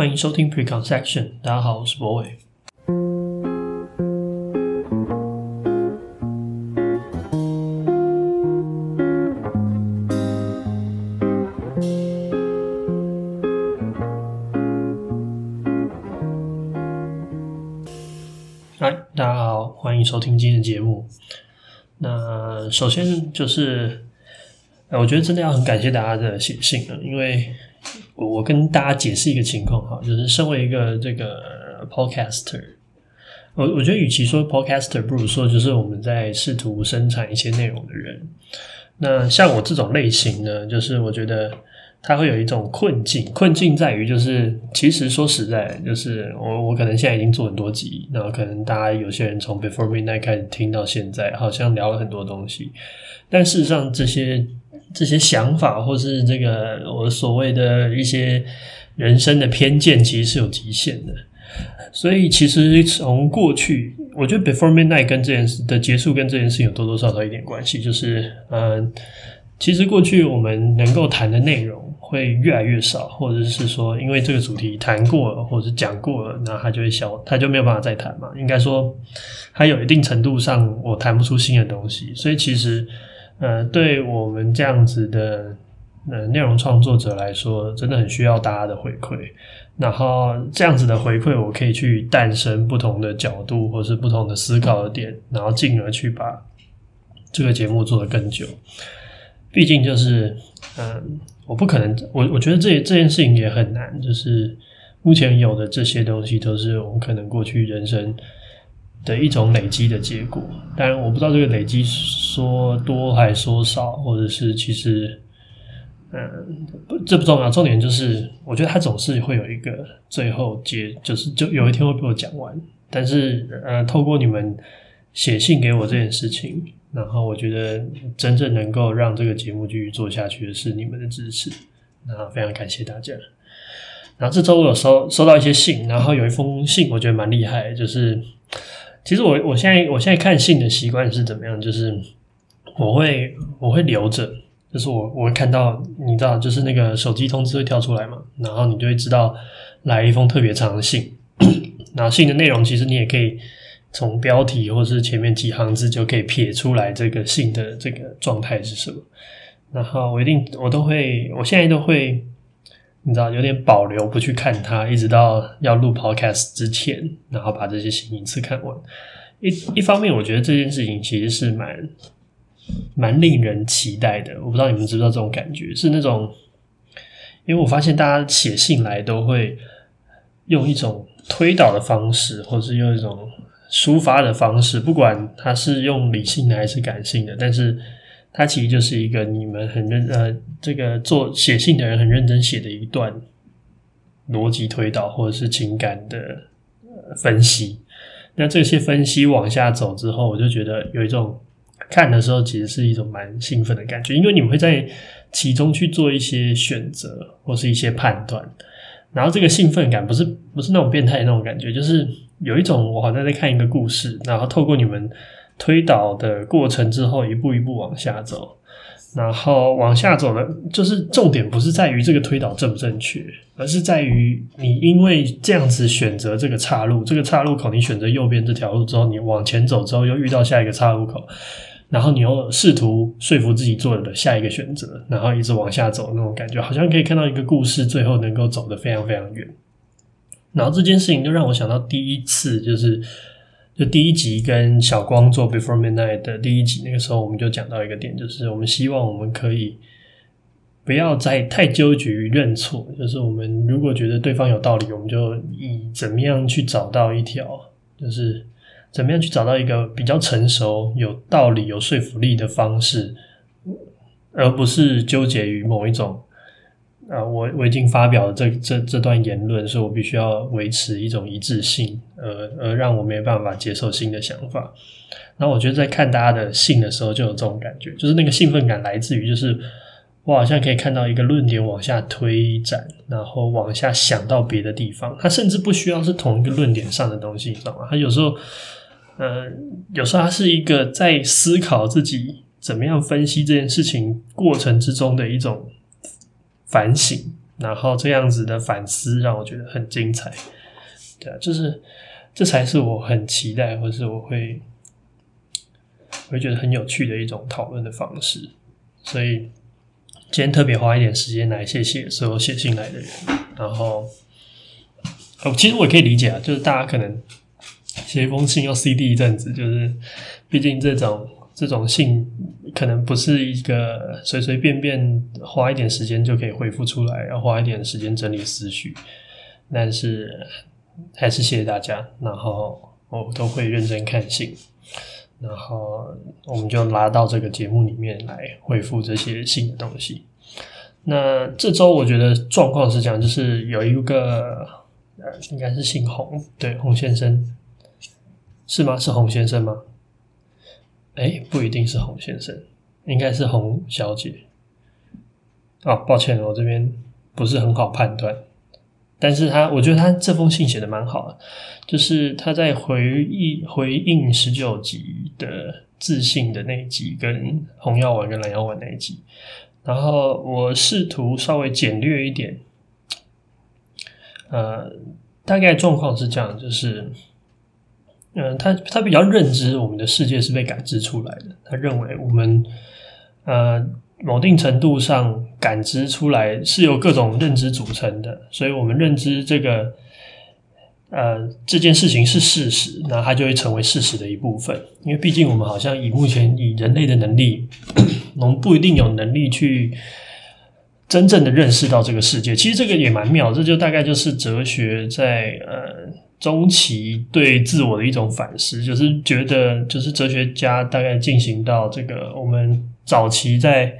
欢迎收听 Preconception，大家好，我是博伟。嗨，大家好，欢迎收听今天的节目。那首先就是，我觉得真的要很感谢大家的写信了，因为我跟大家解释一个情况哈，就是身为一个这个 podcaster，我我觉得与其说 podcaster，不如说就是我们在试图生产一些内容的人。那像我这种类型呢，就是我觉得。他会有一种困境，困境在于就是，其实说实在，就是我我可能现在已经做很多集，然后可能大家有些人从 Before Midnight 开始听到现在，好像聊了很多东西，但事实上这些这些想法或是这个我所谓的一些人生的偏见，其实是有极限的。所以其实从过去，我觉得 Before Midnight 跟这件事的结束跟这件事情有多多少少一点关系，就是嗯。其实过去我们能够谈的内容会越来越少，或者是说，因为这个主题谈过了，或者是讲过了，那它就会消，它就没有办法再谈嘛。应该说，它有一定程度上我谈不出新的东西，所以其实，呃，对我们这样子的呃内容创作者来说，真的很需要大家的回馈。然后这样子的回馈，我可以去诞生不同的角度，或是不同的思考的点，然后进而去把这个节目做得更久。毕竟就是，嗯，我不可能，我我觉得这这件事情也很难。就是目前有的这些东西，都是我们可能过去人生的一种累积的结果。当然，我不知道这个累积说多还是说少，或者是其实，嗯，这不重要。重点就是，我觉得它总是会有一个最后结，就是就有一天会被我讲完。但是，呃，透过你们写信给我这件事情。然后我觉得真正能够让这个节目继续做下去的是你们的支持，那非常感谢大家。然后这周我有收收到一些信，然后有一封信我觉得蛮厉害，就是其实我我现在我现在看信的习惯是怎么样，就是我会我会留着，就是我我会看到你知道，就是那个手机通知会跳出来嘛，然后你就会知道来一封特别长的信，然后信的内容其实你也可以。从标题或是前面几行字就可以撇出来这个信的这个状态是什么，然后我一定我都会，我现在都会，你知道有点保留不去看它，一直到要录 podcast 之前，然后把这些信一次看完。一一方面，我觉得这件事情其实是蛮蛮令人期待的。我不知道你们知不知道这种感觉，是那种，因为我发现大家写信来都会用一种推导的方式，或是用一种。抒发的方式，不管它是用理性的还是感性的，但是它其实就是一个你们很认呃，这个做写信的人很认真写的一段逻辑推导或者是情感的分析。那这些分析往下走之后，我就觉得有一种看的时候其实是一种蛮兴奋的感觉，因为你们会在其中去做一些选择或是一些判断，然后这个兴奋感不是不是那种变态那种感觉，就是。有一种我好像在看一个故事，然后透过你们推导的过程之后，一步一步往下走，然后往下走的，就是重点不是在于这个推导正不正确，而是在于你因为这样子选择这个岔路，这个岔路口你选择右边这条路之后，你往前走之后又遇到下一个岔路口，然后你又试图说服自己做的下一个选择，然后一直往下走那种感觉，好像可以看到一个故事最后能够走得非常非常远。然后这件事情就让我想到第一次，就是就第一集跟小光做 Before Midnight 的第一集，那个时候我们就讲到一个点，就是我们希望我们可以不要再太纠结于认错，就是我们如果觉得对方有道理，我们就以怎么样去找到一条，就是怎么样去找到一个比较成熟、有道理、有说服力的方式，而不是纠结于某一种。啊，我我已经发表了这这这段言论，所以我必须要维持一种一致性，呃，而让我没办法接受新的想法。然后我觉得在看大家的信的时候，就有这种感觉，就是那个兴奋感来自于，就是我好像可以看到一个论点往下推展，然后往下想到别的地方。它甚至不需要是同一个论点上的东西，你知道吗？它有时候，呃，有时候它是一个在思考自己怎么样分析这件事情过程之中的一种。反省，然后这样子的反思让我觉得很精彩。对啊，就是这才是我很期待，或是我会我会觉得很有趣的一种讨论的方式。所以今天特别花一点时间来谢谢所有写信来的人。然后，哦，其实我也可以理解啊，就是大家可能写一封信要 CD 一阵子，就是毕竟这种这种信可能不是一个随随便便花一点时间就可以回复出来，要花一点时间整理思绪，但是。还是谢谢大家，然后我都会认真看信，然后我们就拉到这个节目里面来回复这些新的东西。那这周我觉得状况是这样，就是有一个呃，应该是姓洪，对，洪先生是吗？是洪先生吗？诶，不一定是洪先生，应该是洪小姐。哦，抱歉，我这边不是很好判断。但是他，我觉得他这封信写的蛮好的，就是他在回忆回应十九集的自信的那一集，跟红药丸跟蓝药丸那一集，然后我试图稍微简略一点，呃，大概状况是这样，就是，嗯、他他比较认知我们的世界是被感知出来的，他认为我们，呃。某定程度上感知出来是由各种认知组成的，所以我们认知这个呃这件事情是事实，那它就会成为事实的一部分。因为毕竟我们好像以目前以人类的能力，我们不一定有能力去真正的认识到这个世界。其实这个也蛮妙，这就大概就是哲学在呃中期对自我的一种反思，就是觉得就是哲学家大概进行到这个我们。早期在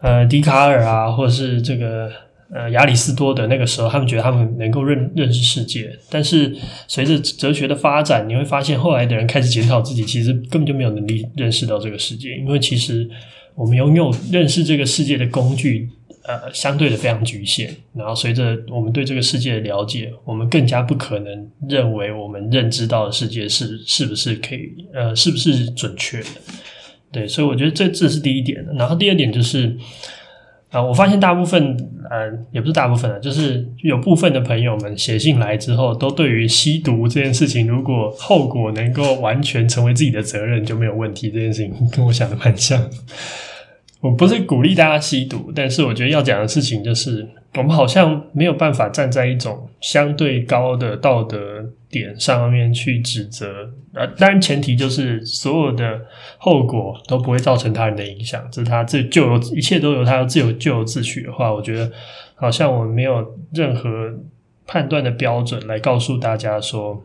呃笛卡尔啊，或者是这个呃亚里士多德那个时候，他们觉得他们能够认认识世界。但是随着哲学的发展，你会发现后来的人开始检讨自己，其实根本就没有能力认识到这个世界。因为其实我们拥有认识这个世界的工具，呃，相对的非常局限。然后随着我们对这个世界的了解，我们更加不可能认为我们认知到的世界是是不是可以呃是不是准确的。对，所以我觉得这这是第一点。然后第二点就是，啊、我发现大部分，呃，也不是大部分啊，就是有部分的朋友们写信来之后，都对于吸毒这件事情，如果后果能够完全成为自己的责任，就没有问题。这件事情跟我想的蛮像。我不是鼓励大家吸毒，但是我觉得要讲的事情就是，我们好像没有办法站在一种相对高的道德点上面去指责。呃，当然前提就是所有的后果都不会造成他人的影响，这是他自就由一切都由他自由咎由自取的话，我觉得好像我们没有任何判断的标准来告诉大家说，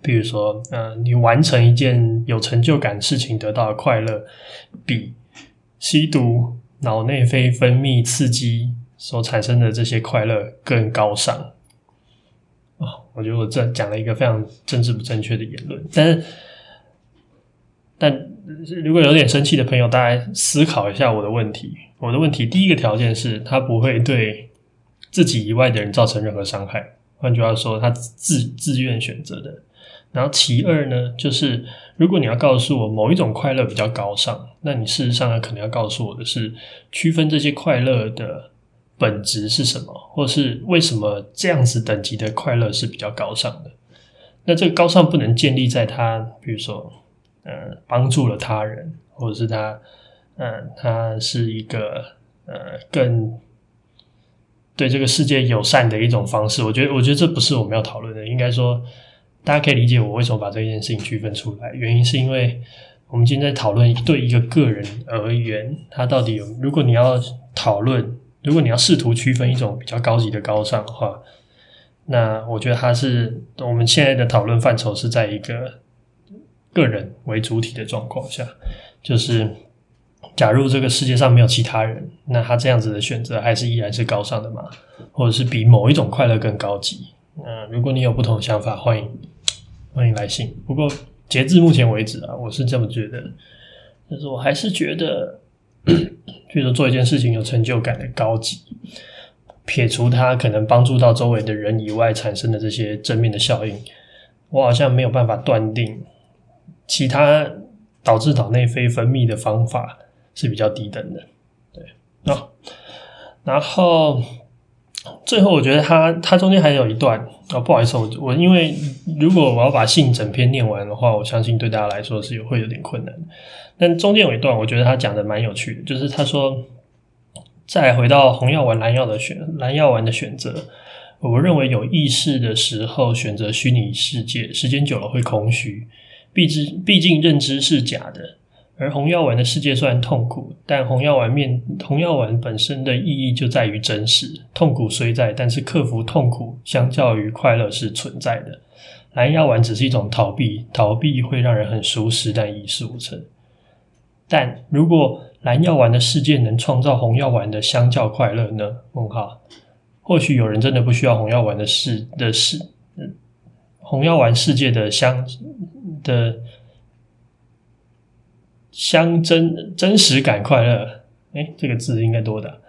比如说，呃，你完成一件有成就感的事情得到的快乐比。吸毒脑内啡分泌刺激所产生的这些快乐更高尚啊、哦！我觉得我这讲了一个非常政治不正确的言论，但是，但如果有点生气的朋友，大家思考一下我的问题。我的问题第一个条件是，他不会对自己以外的人造成任何伤害。换句话说，他自自愿选择的。然后其二呢，就是如果你要告诉我某一种快乐比较高尚，那你事实上呢，可能要告诉我的是，区分这些快乐的本质是什么，或是为什么这样子等级的快乐是比较高尚的。那这个高尚不能建立在他，比如说，呃，帮助了他人，或者是他，呃，他是一个呃更对这个世界友善的一种方式。我觉得，我觉得这不是我们要讨论的，应该说。大家可以理解我为什么把这件事情区分出来，原因是因为我们今天在讨论对一个个人而言，他到底有，如果你要讨论，如果你要试图区分一种比较高级的高尚的话，那我觉得他是我们现在的讨论范畴是在一个个人为主体的状况下，就是假如这个世界上没有其他人，那他这样子的选择还是依然是高尚的吗？或者是比某一种快乐更高级？嗯，如果你有不同的想法，欢迎。欢迎来信。不过截至目前为止啊，我是这么觉得，但是我还是觉得，比如说做一件事情有成就感的高级，撇除它可能帮助到周围的人以外产生的这些正面的效应，我好像没有办法断定其他导致脑内啡分泌的方法是比较低等的。对，啊，然后最后，我觉得他他中间还有一段哦，不好意思，我我因为如果我要把信整篇念完的话，我相信对大家来说是有会有点困难。但中间有一段，我觉得他讲的蛮有趣的，就是他说，再回到红药丸、蓝药的选蓝药丸的选择，我认为有意识的时候选择虚拟世界，时间久了会空虚，毕竟毕竟认知是假的。而红药丸的世界虽然痛苦，但红药丸面红药丸本身的意义就在于真实。痛苦虽在，但是克服痛苦相较于快乐是存在的。蓝药丸只是一种逃避，逃避会让人很舒适，但一事无成。但如果蓝药丸的世界能创造红药丸的相较快乐呢？问号。或许有人真的不需要红药丸的世的世，红药丸世界的相的。相真真实感快乐，诶，这个字应该多的，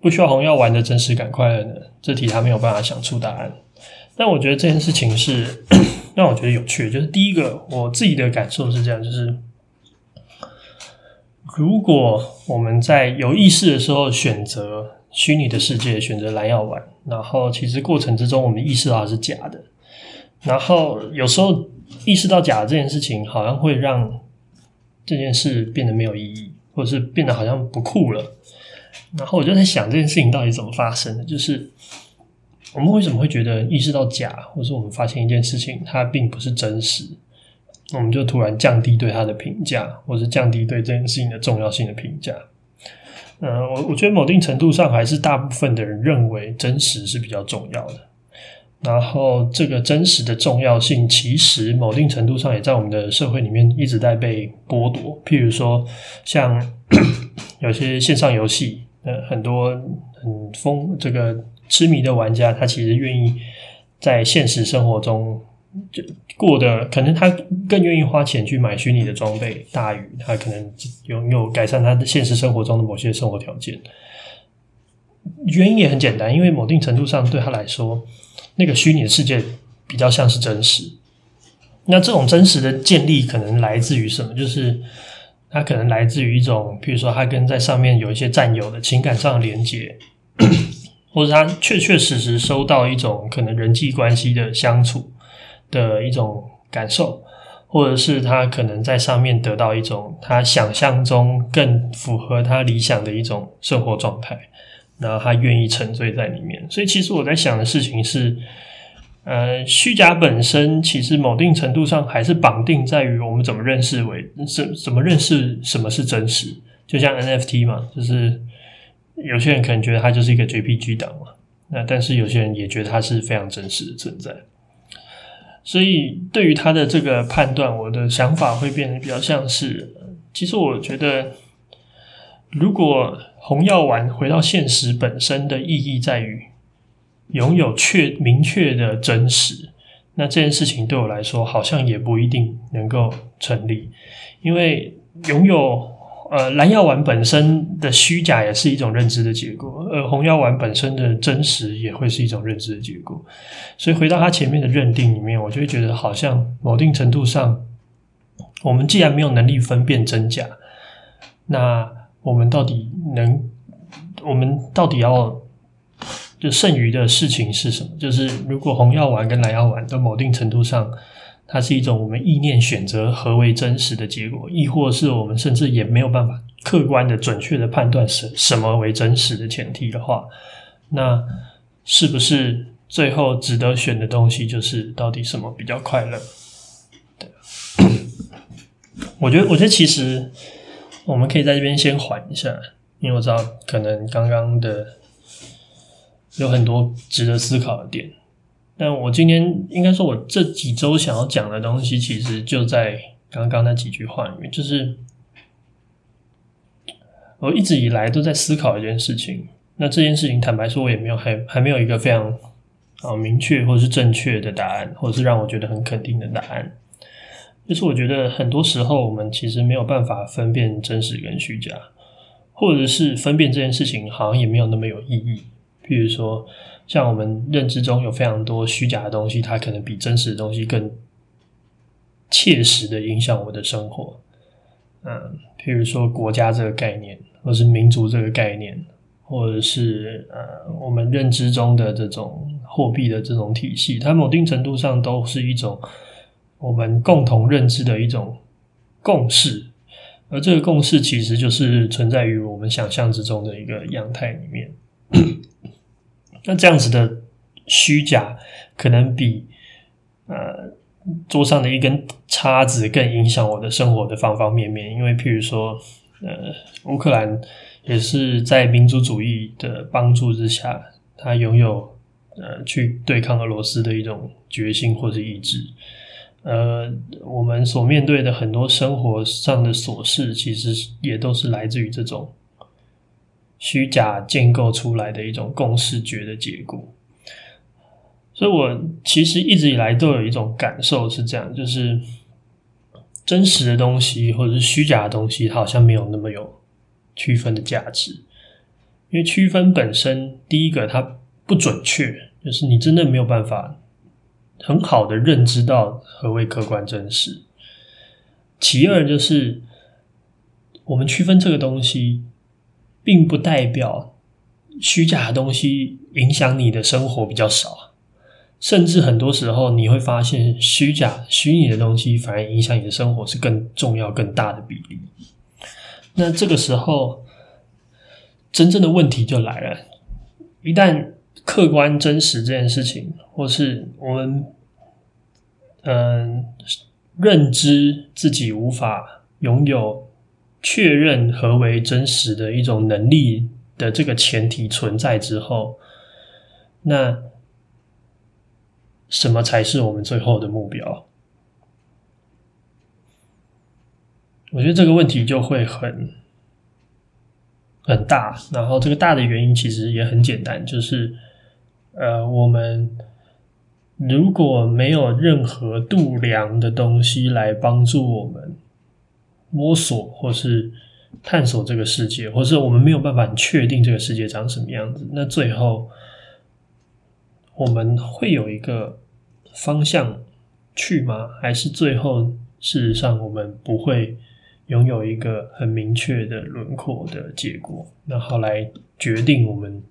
不需要红药丸的真实感快乐呢？这题他没有办法想出答案。但我觉得这件事情是 让我觉得有趣，就是第一个我自己的感受是这样，就是如果我们在有意识的时候选择虚拟的世界，选择蓝药丸，然后其实过程之中我们意识到它是假的，然后有时候意识到假的这件事情，好像会让。这件事变得没有意义，或者是变得好像不酷了。然后我就在想，这件事情到底怎么发生的？就是我们为什么会觉得意识到假，或是我们发现一件事情它并不是真实，我们就突然降低对它的评价，或是降低对这件事情的重要性的评价？嗯，我我觉得某定程度上还是大部分的人认为真实是比较重要的。然后，这个真实的重要性，其实某定程度上也在我们的社会里面一直在被剥夺。譬如说，像 有些线上游戏，呃，很多很疯这个痴迷的玩家，他其实愿意在现实生活中就过得，可能他更愿意花钱去买虚拟的装备，大于他可能拥有改善他的现实生活中的某些生活条件。原因也很简单，因为某定程度上对他来说。那个虚拟的世界比较像是真实，那这种真实的建立可能来自于什么？就是它可能来自于一种，比如说他跟在上面有一些战友的情感上的连接，或者他确确实实收到一种可能人际关系的相处的一种感受，或者是他可能在上面得到一种他想象中更符合他理想的一种生活状态。然后他愿意沉醉在里面，所以其实我在想的事情是，呃，虚假本身其实某定程度上还是绑定在于我们怎么认识为怎怎么认识什么是真实，就像 NFT 嘛，就是有些人可能觉得它就是一个 JPG 档嘛，那但是有些人也觉得它是非常真实的存在，所以对于他的这个判断，我的想法会变得比较像是，其实我觉得如果。红药丸回到现实本身的意义在于拥有确明确的真实，那这件事情对我来说好像也不一定能够成立，因为拥有呃蓝药丸本身的虚假也是一种认知的结果，而红药丸本身的真实也会是一种认知的结果，所以回到他前面的认定里面，我就会觉得好像某定程度上，我们既然没有能力分辨真假，那。我们到底能？我们到底要就剩余的事情是什么？就是如果红药丸跟蓝药丸，在某定程度上，它是一种我们意念选择何为真实的结果，亦或是我们甚至也没有办法客观的、准确的判断什什么为真实的前提的话，那是不是最后值得选的东西就是到底什么比较快乐？对，我觉得，我觉得其实。我们可以在这边先缓一下，因为我知道可能刚刚的有很多值得思考的点。但我今天应该说，我这几周想要讲的东西，其实就在刚刚那几句话里面。就是我一直以来都在思考一件事情，那这件事情坦白说，我也没有还还没有一个非常啊明确或者是正确的答案，或者是让我觉得很肯定的答案。就是我觉得很多时候我们其实没有办法分辨真实跟虚假，或者是分辨这件事情好像也没有那么有意义。譬如说，像我们认知中有非常多虚假的东西，它可能比真实的东西更切实的影响我们的生活。嗯，譬如说国家这个概念，或是民族这个概念，或者是呃我们认知中的这种货币的这种体系，它某定程度上都是一种我们共同认知的一种共识，而这个共识其实就是存在于我们想象之中的一个样态里面。那这样子的虚假，可能比呃桌上的一根叉子更影响我的生活的方方面面。因为譬如说，呃，乌克兰也是在民族主义的帮助之下，他拥有呃去对抗俄罗斯的一种决心或是意志。呃，我们所面对的很多生活上的琐事，其实也都是来自于这种。虚假建构出来的一种共识觉的结果，所以我其实一直以来都有一种感受是这样，就是真实的东西或者是虚假的东西，它好像没有那么有区分的价值，因为区分本身，第一个它不准确，就是你真的没有办法很好的认知到何谓客观真实。其二就是我们区分这个东西。并不代表虚假的东西影响你的生活比较少，甚至很多时候你会发现，虚假虚拟的东西反而影响你的生活是更重要、更大的比例。那这个时候，真正的问题就来了：一旦客观真实这件事情，或是我们嗯认知自己无法拥有。确认何为真实的一种能力的这个前提存在之后，那什么才是我们最后的目标？我觉得这个问题就会很很大。然后这个大的原因其实也很简单，就是呃，我们如果没有任何度量的东西来帮助我们。摸索或是探索这个世界，或是我们没有办法确定这个世界长什么样子，那最后我们会有一个方向去吗？还是最后事实上我们不会拥有一个很明确的轮廓的结果，然后来决定我们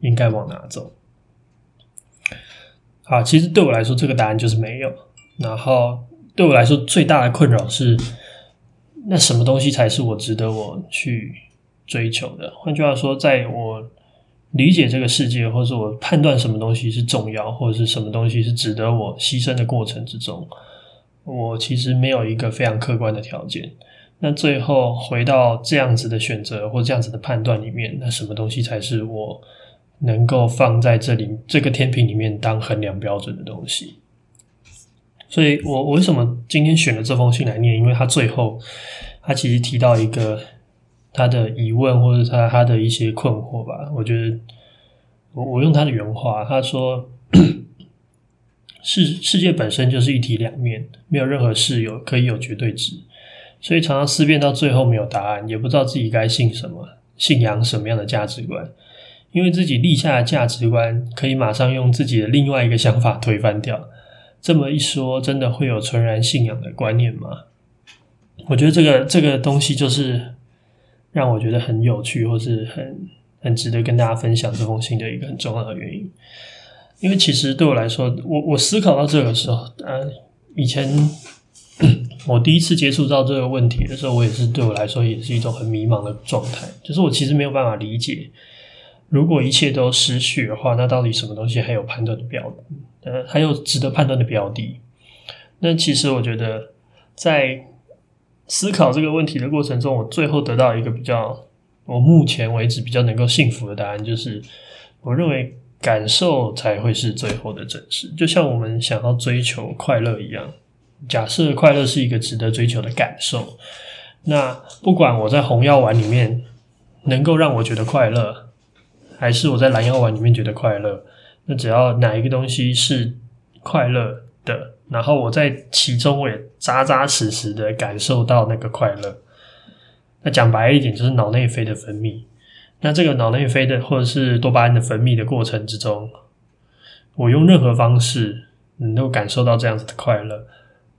应该往哪走？好，其实对我来说，这个答案就是没有。然后。对我来说，最大的困扰是，那什么东西才是我值得我去追求的？换句话说，在我理解这个世界，或者我判断什么东西是重要，或者是什么东西是值得我牺牲的过程之中，我其实没有一个非常客观的条件。那最后回到这样子的选择或这样子的判断里面，那什么东西才是我能够放在这里这个天平里面当衡量标准的东西？所以我我为什么今天选了这封信来念？因为他最后他其实提到一个他的疑问，或者他他的一些困惑吧。我觉得我我用他的原话，他说：“ 世世界本身就是一体两面，没有任何事有可以有绝对值，所以常常思辨到最后没有答案，也不知道自己该信什么，信仰什么样的价值观，因为自己立下的价值观可以马上用自己的另外一个想法推翻掉。”这么一说，真的会有纯然信仰的观念吗？我觉得这个这个东西就是让我觉得很有趣，或是很很值得跟大家分享这封信的一个很重要的原因。因为其实对我来说，我我思考到这个时候，呃，以前 我第一次接触到这个问题的时候，我也是对我来说也是一种很迷茫的状态，就是我其实没有办法理解。如果一切都失去的话，那到底什么东西还有判断的标？呃，还有值得判断的标的？那其实我觉得，在思考这个问题的过程中，我最后得到一个比较，我目前为止比较能够信服的答案，就是我认为感受才会是最后的真实。就像我们想要追求快乐一样，假设快乐是一个值得追求的感受，那不管我在红药丸里面能够让我觉得快乐。还是我在蓝药丸里面觉得快乐，那只要哪一个东西是快乐的，然后我在其中我也扎扎实实的感受到那个快乐。那讲白一点，就是脑内啡的分泌。那这个脑内啡的或者是多巴胺的分泌的过程之中，我用任何方式能够感受到这样子的快乐，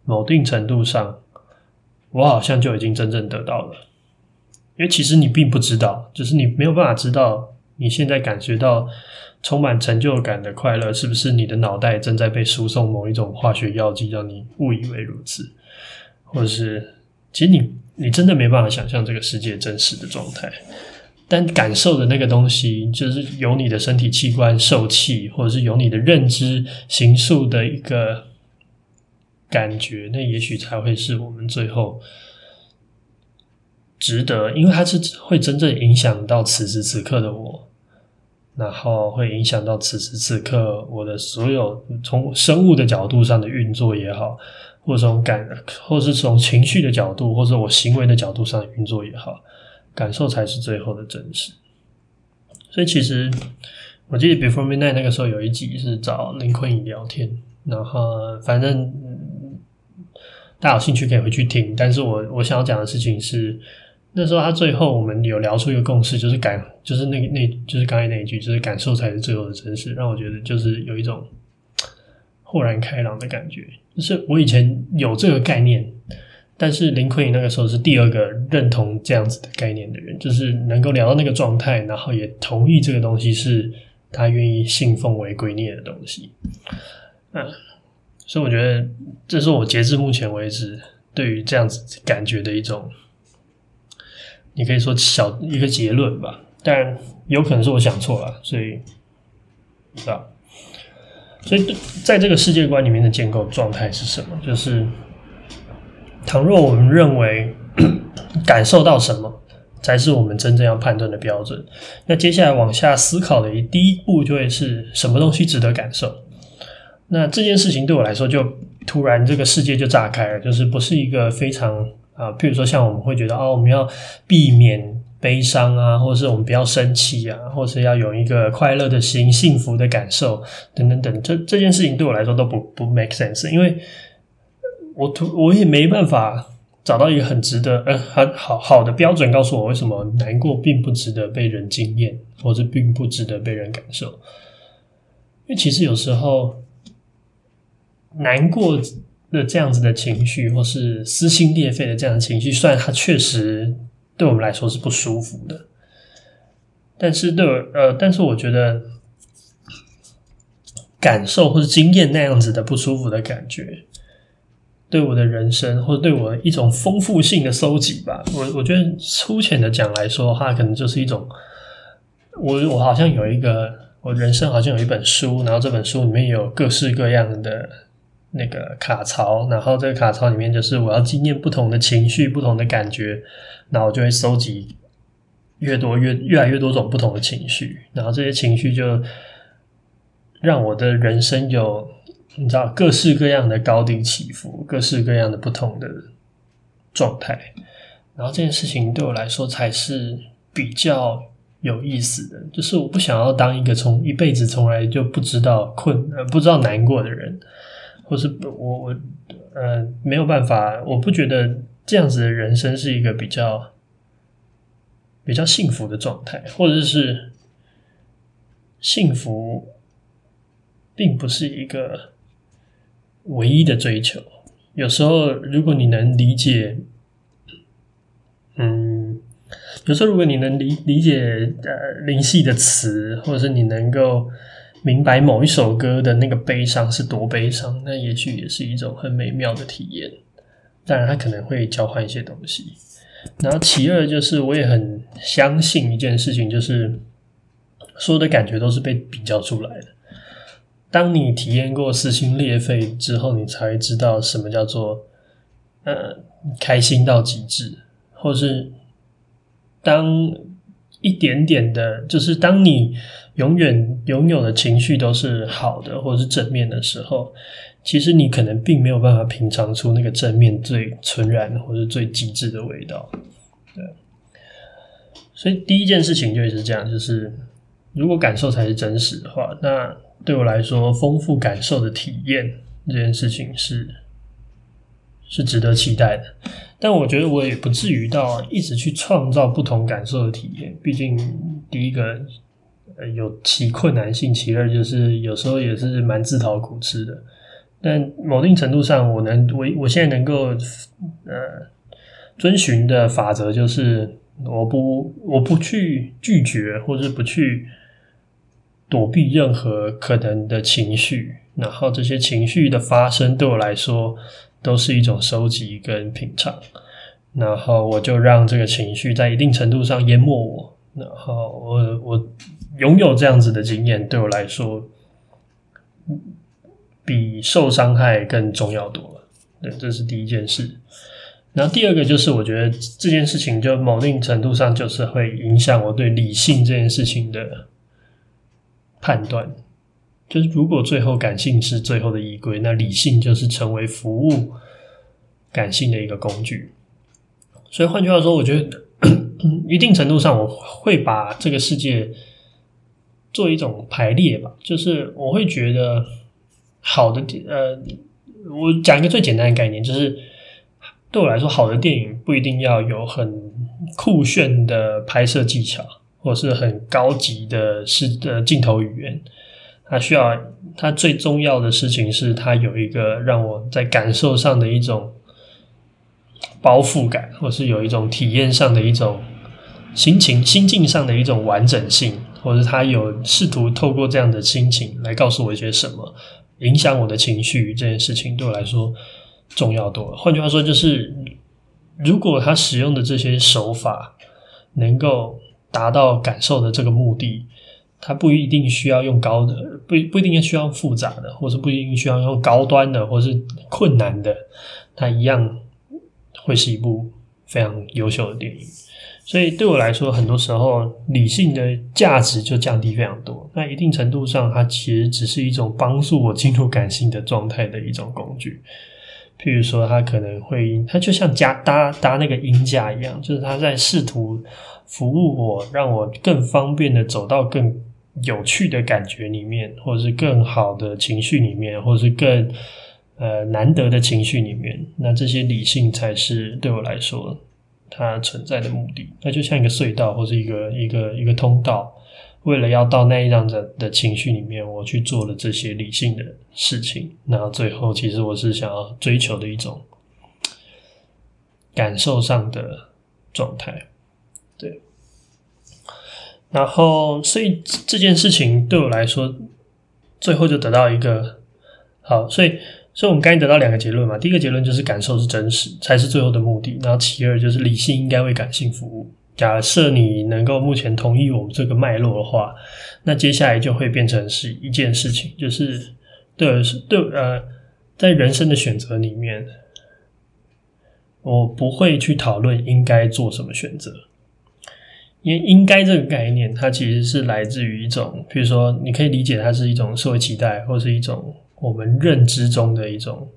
某定程度上，我好像就已经真正得到了。因为其实你并不知道，就是你没有办法知道你现在感觉到充满成就感的快乐，是不是你的脑袋正在被输送某一种化学药剂，让你误以为如此，或者是其实你你真的没办法想象这个世界真实的状态。但感受的那个东西，就是由你的身体器官受气，或者是由你的认知形塑的一个感觉，那也许才会是我们最后值得，因为它是会真正影响到此时此刻的我，然后会影响到此时此刻我的所有从生物的角度上的运作也好，或者从感，或是从情绪的角度，或者我行为的角度上的运作也好。感受才是最后的真实，所以其实我记得《Before Midnight》那个时候有一集是找林坤颖聊天，然后反正、大家有兴趣可以回去听。但是我我想要讲的事情是，那时候他最后我们有聊出一个共识，就是感，就是那个那，就是刚才那一句，就是感受才是最后的真实，让我觉得就是有一种豁然开朗的感觉。就是我以前有这个概念。但是林坤颖那个时候是第二个认同这样子的概念的人，就是能够聊到那个状态，然后也同意这个东西是他愿意信奉为圭臬的东西。嗯，所以我觉得这是我截至目前为止对于这样子感觉的一种，你可以说小一个结论吧，但有可能是我想错了，所以是吧？所以在这个世界观里面的建构状态是什么？就是。倘若我们认为 感受到什么才是我们真正要判断的标准，那接下来往下思考的一第一步就会是什么东西值得感受？那这件事情对我来说，就突然这个世界就炸开了，就是不是一个非常啊，譬如说像我们会觉得哦，我们要避免悲伤啊，或者是我们不要生气啊，或是要有一个快乐的心、幸福的感受等等等，这这件事情对我来说都不不 make sense，因为。我突我也没办法找到一个很值得呃很好好的标准，告诉我为什么难过并不值得被人惊艳，或者并不值得被人感受。因为其实有时候难过的这样子的情绪，或是撕心裂肺的这样的情绪，虽然它确实对我们来说是不舒服的，但是对我呃，但是我觉得感受或者经验那样子的不舒服的感觉。对我的人生，或者对我一种丰富性的搜集吧，我我觉得粗浅的讲来说的话，可能就是一种，我我好像有一个，我人生好像有一本书，然后这本书里面有各式各样的那个卡槽，然后这个卡槽里面就是我要纪念不同的情绪、不同的感觉，然后我就会收集越多越越来越多种不同的情绪，然后这些情绪就让我的人生有。你知道各式各样的高低起伏，各式各样的不同的状态，然后这件事情对我来说才是比较有意思的。就是我不想要当一个从一辈子从来就不知道困呃不知道难过的人，或是我我呃没有办法，我不觉得这样子的人生是一个比较比较幸福的状态，或者是幸福并不是一个。唯一的追求，有时候如果你能理解，嗯，有时候如果你能理理解呃林夕的词，或者是你能够明白某一首歌的那个悲伤是多悲伤，那也许也是一种很美妙的体验。当然，它可能会交换一些东西。然后其二就是，我也很相信一件事情，就是所有的感觉都是被比较出来的。当你体验过撕心裂肺之后，你才会知道什么叫做呃开心到极致，或是当一点点的，就是当你永远拥有的情绪都是好的或是正面的时候，其实你可能并没有办法品尝出那个正面最纯然或是最极致的味道。对，所以第一件事情就是这样，就是如果感受才是真实的话，那。对我来说，丰富感受的体验这件事情是是值得期待的，但我觉得我也不至于到一直去创造不同感受的体验。毕竟，第一个有其困难性，其二就是有时候也是蛮自讨苦吃的。但某定程度上，我能我我现在能够呃遵循的法则就是，我不我不去拒绝，或是不去躲避任何可能的情绪，然后这些情绪的发生对我来说都是一种收集跟品尝，然后我就让这个情绪在一定程度上淹没我，然后我我拥有这样子的经验对我来说，比受伤害更重要多了。对，这是第一件事。然后第二个就是，我觉得这件事情就某定程度上就是会影响我对理性这件事情的判断。就是如果最后感性是最后的依归，那理性就是成为服务感性的一个工具。所以换句话说，我觉得 一定程度上我会把这个世界做一种排列吧。就是我会觉得好的，呃，我讲一个最简单的概念，就是。对我来说，好的电影不一定要有很酷炫的拍摄技巧，或是很高级的视的镜头语言。它需要，它最重要的事情是，它有一个让我在感受上的一种包覆感，或是有一种体验上的一种心情、心境上的一种完整性，或者他有试图透过这样的心情来告诉我一些什么，影响我的情绪。这件事情对我来说。重要多了。换句话说，就是如果他使用的这些手法能够达到感受的这个目的，他不一定需要用高的，不不一定需要复杂的，或是不一定需要用高端的，或是困难的，他一样会是一部非常优秀的电影。所以对我来说，很多时候理性的价值就降低非常多。那一定程度上，它其实只是一种帮助我进入感性的状态的一种工具。譬如说，他可能会，他就像加搭搭那个鹰架一样，就是他在试图服务我，让我更方便的走到更有趣的感觉里面，或者是更好的情绪里面，或者是更呃难得的情绪里面。那这些理性才是对我来说它存在的目的。那就像一个隧道，或是一个一个一个通道。为了要到那一样的的情绪里面，我去做了这些理性的事情。那最后，其实我是想要追求的一种感受上的状态。对。然后，所以这件事情对我来说，最后就得到一个好。所以，所以我们刚才得到两个结论嘛。第一个结论就是感受是真实，才是最后的目的。然后，其二就是理性应该为感性服务。假设你能够目前同意我们这个脉络的话，那接下来就会变成是一件事情，就是对，对，呃，在人生的选择里面，我不会去讨论应该做什么选择，因为应该这个概念，它其实是来自于一种，比如说，你可以理解它是一种社会期待，或是一种我们认知中的一种。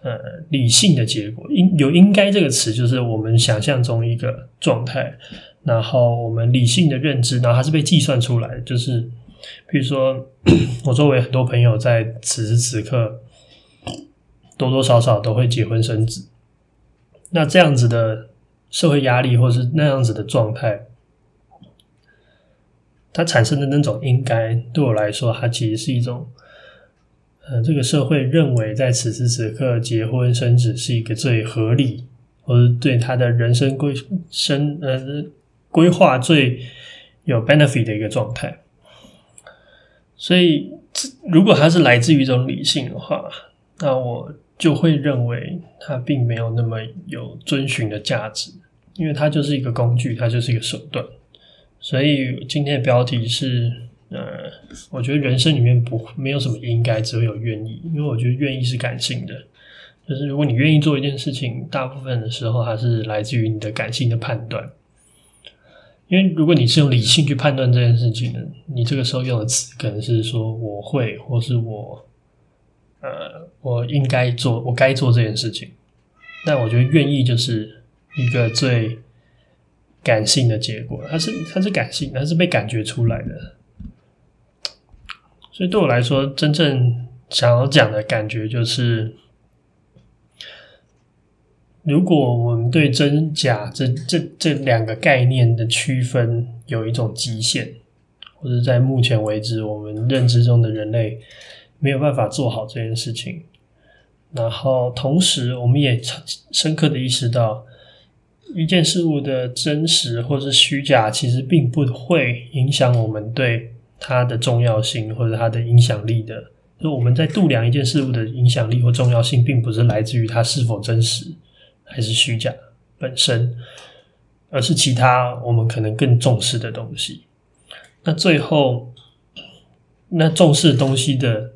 呃，理性的结果，应有应该这个词，就是我们想象中一个状态，然后我们理性的认知，然后它是被计算出来，就是比如说，我周围很多朋友在此时此刻多多少少都会结婚生子，那这样子的社会压力，或是那样子的状态，它产生的那种应该，对我来说，它其实是一种。呃，这个社会认为在此时此刻结婚生子是一个最合理，或者对他的人生规生呃规划最有 benefit 的一个状态。所以，如果它是来自于一种理性的话，那我就会认为它并没有那么有遵循的价值，因为它就是一个工具，它就是一个手段。所以今天的标题是。呃，我觉得人生里面不没有什么应该，只会有愿意。因为我觉得愿意是感性的，就是如果你愿意做一件事情，大部分的时候还是来自于你的感性的判断。因为如果你是用理性去判断这件事情的，你这个时候用的词可能是说我会，或是我呃我应该做，我该做这件事情。但我觉得愿意就是一个最感性的结果，它是它是感性，它是被感觉出来的。所以对我来说，真正想要讲的感觉就是，如果我们对真假这这这两个概念的区分有一种极限，或者在目前为止我们认知中的人类没有办法做好这件事情，然后同时我们也深刻的意识到，一件事物的真实或是虚假，其实并不会影响我们对它的重要性或者它的影响力的。就我们在度量一件事物的影响力或重要性，并不是来自于它是否真实还是虚假本身，而是其他我们可能更重视的东西。那最后，那重视东西的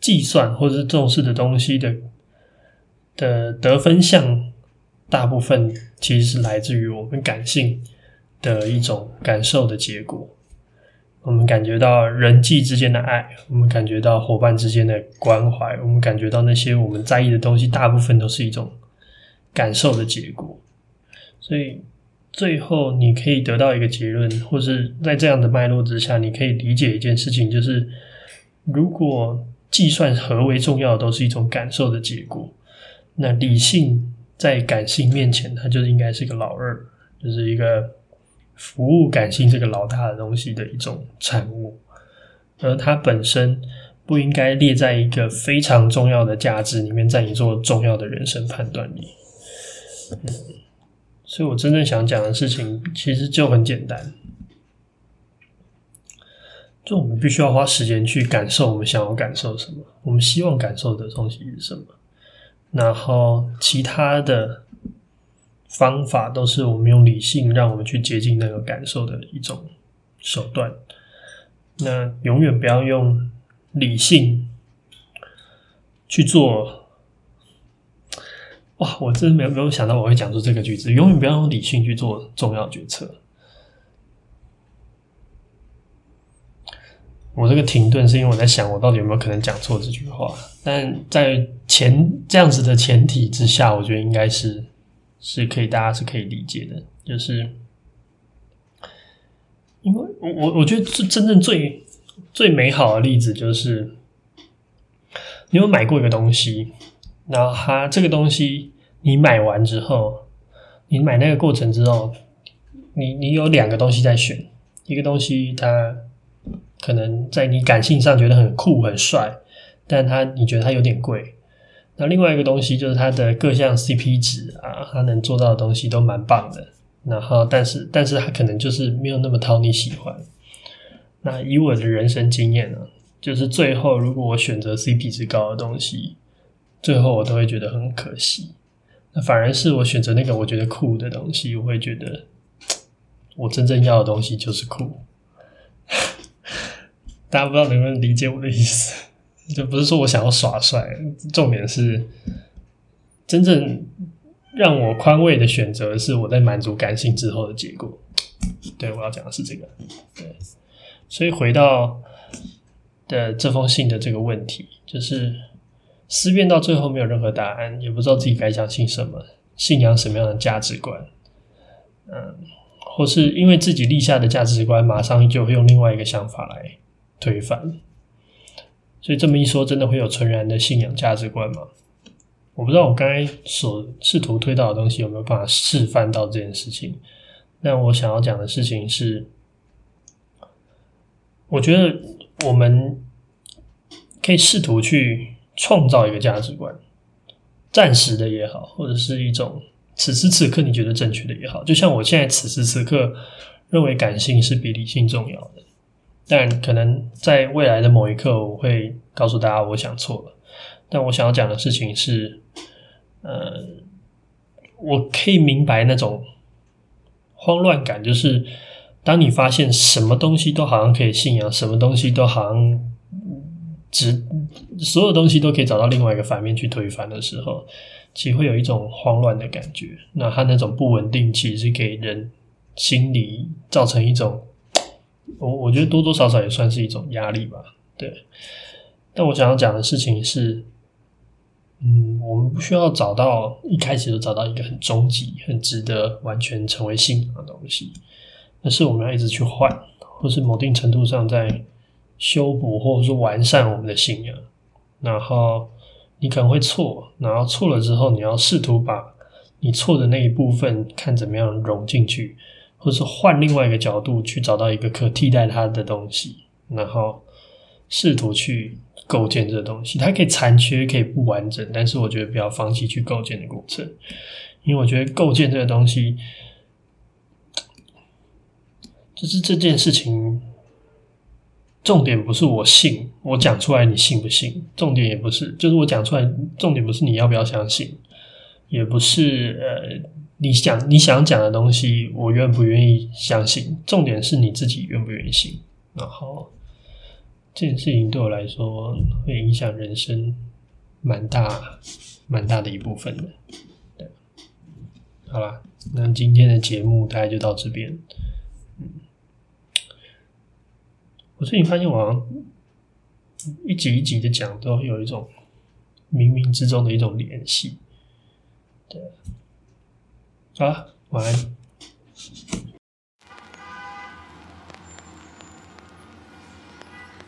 计算，或者是重视的东西的的得分项，大部分其实是来自于我们感性的一种感受的结果。我们感觉到人际之间的爱，我们感觉到伙伴之间的关怀，我们感觉到那些我们在意的东西，大部分都是一种感受的结果。所以最后你可以得到一个结论，或是在这样的脉络之下，你可以理解一件事情，就是如果计算何为重要都是一种感受的结果，那理性在感性面前，它就应该是个老二，就是一个。服务感性这个老大的东西的一种产物，而它本身不应该列在一个非常重要的价值里面，在你做重要的人生判断里。嗯，所以我真正想讲的事情其实就很简单，就我们必须要花时间去感受我们想要感受什么，我们希望感受的东西是什么，然后其他的。方法都是我们用理性让我们去接近那个感受的一种手段。那永远不要用理性去做。哇，我真的没有没有想到我会讲出这个句子。永远不要用理性去做重要决策。我这个停顿是因为我在想，我到底有没有可能讲错这句话？但在前这样子的前提之下，我觉得应该是。是可以，大家是可以理解的，就是因为我我我觉得真真正最最美好的例子就是，你有买过一个东西，然后它这个东西你买完之后，你买那个过程之后，你你有两个东西在选，一个东西它可能在你感性上觉得很酷很帅，但它你觉得它有点贵。那另外一个东西就是它的各项 CP 值啊，它能做到的东西都蛮棒的。然后，但是，但是它可能就是没有那么讨你喜欢。那以我的人生经验呢，就是最后如果我选择 CP 值高的东西，最后我都会觉得很可惜。那反而是我选择那个我觉得酷的东西，我会觉得我真正要的东西就是酷。大家不知道能不能理解我的意思？就不是说我想要耍帅，重点是真正让我宽慰的选择是我在满足感性之后的结果。对，我要讲的是这个。对，所以回到的这封信的这个问题，就是思辨到最后没有任何答案，也不知道自己该相信什么，信仰什么样的价值观。嗯，或是因为自己立下的价值观，马上就会用另外一个想法来推翻。所以这么一说，真的会有纯然的信仰价值观吗？我不知道我刚才所试图推导的东西有没有办法示范到这件事情。但我想要讲的事情是，我觉得我们可以试图去创造一个价值观，暂时的也好，或者是一种此时此刻你觉得正确的也好。就像我现在此时此刻认为感性是比理性重要的。但可能在未来的某一刻，我会告诉大家我想错了。但我想要讲的事情是，呃，我可以明白那种慌乱感，就是当你发现什么东西都好像可以信仰，什么东西都好像只所有东西都可以找到另外一个反面去推翻的时候，其实会有一种慌乱的感觉。那它那种不稳定，其实是给人心里造成一种。我我觉得多多少少也算是一种压力吧，对。但我想要讲的事情是，嗯，我们不需要找到一开始就找到一个很终极、很值得完全成为信仰的东西，而是我们要一直去换，或是某定程度上在修补或者是完善我们的信仰。然后你可能会错，然后错了之后，你要试图把你错的那一部分看怎么样融进去。或是换另外一个角度去找到一个可替代它的东西，然后试图去构建这个东西。它可以残缺，可以不完整，但是我觉得不要放弃去构建的过程，因为我觉得构建这个东西，就是这件事情，重点不是我信，我讲出来你信不信？重点也不是，就是我讲出来，重点不是你要不要相信，也不是呃，你想你想讲的东西，我愿不愿意相信？重点是你自己愿不愿意信。然后这件事情对我来说，会影响人生蛮大、蛮大的一部分的。对，好啦，那今天的节目大概就到这边。我最近发现，我好像一集一集的讲，都有一种冥冥之中的一种联系。对，好了，晚安。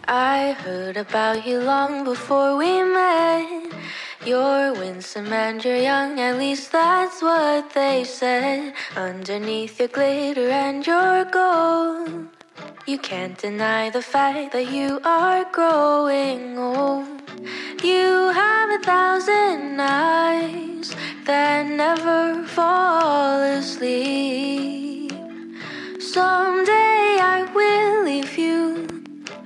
I heard about you long before we met. You're winsome and you're young, at least that's what they said. Underneath your glitter and your gold. You can't deny the fact that you are growing old. You have a thousand eyes that never fall asleep. Someday I will leave you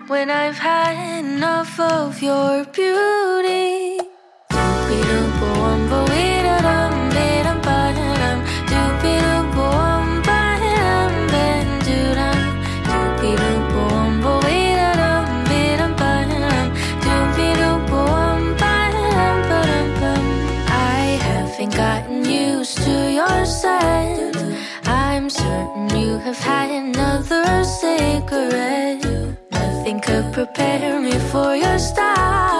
when I've had enough of your beauty. Have had another cigarette. Nothing could prepare me for your style.